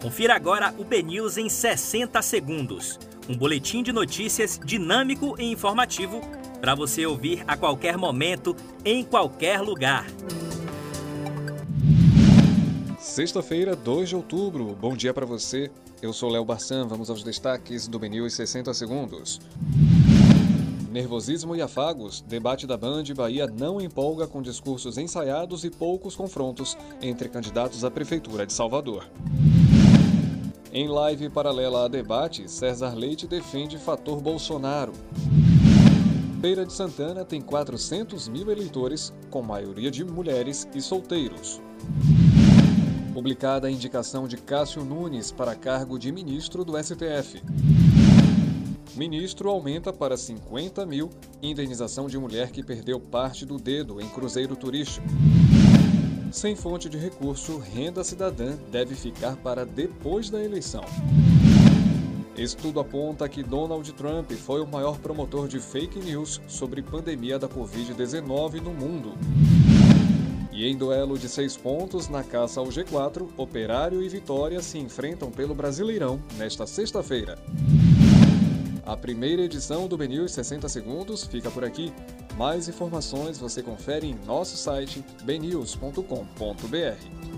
Confira agora o BNews em 60 segundos. Um boletim de notícias dinâmico e informativo para você ouvir a qualquer momento, em qualquer lugar. Sexta-feira, 2 de outubro. Bom dia para você. Eu sou Léo Barçan. Vamos aos destaques do BNews 60 segundos. Nervosismo e afagos, debate da Band Bahia não empolga com discursos ensaiados e poucos confrontos entre candidatos à Prefeitura de Salvador. Em live paralela a debate, César Leite defende fator Bolsonaro. Feira de Santana tem 400 mil eleitores, com maioria de mulheres e solteiros. Publicada a indicação de Cássio Nunes para cargo de ministro do STF. Ministro aumenta para 50 mil indenização de mulher que perdeu parte do dedo em cruzeiro turístico. Sem fonte de recurso, renda cidadã deve ficar para depois da eleição. Estudo aponta que Donald Trump foi o maior promotor de fake news sobre pandemia da Covid-19 no mundo. E em duelo de seis pontos na caça ao G4, Operário e Vitória se enfrentam pelo Brasileirão nesta sexta-feira. A primeira edição do BNews 60 Segundos fica por aqui. Mais informações você confere em nosso site bnews.com.br.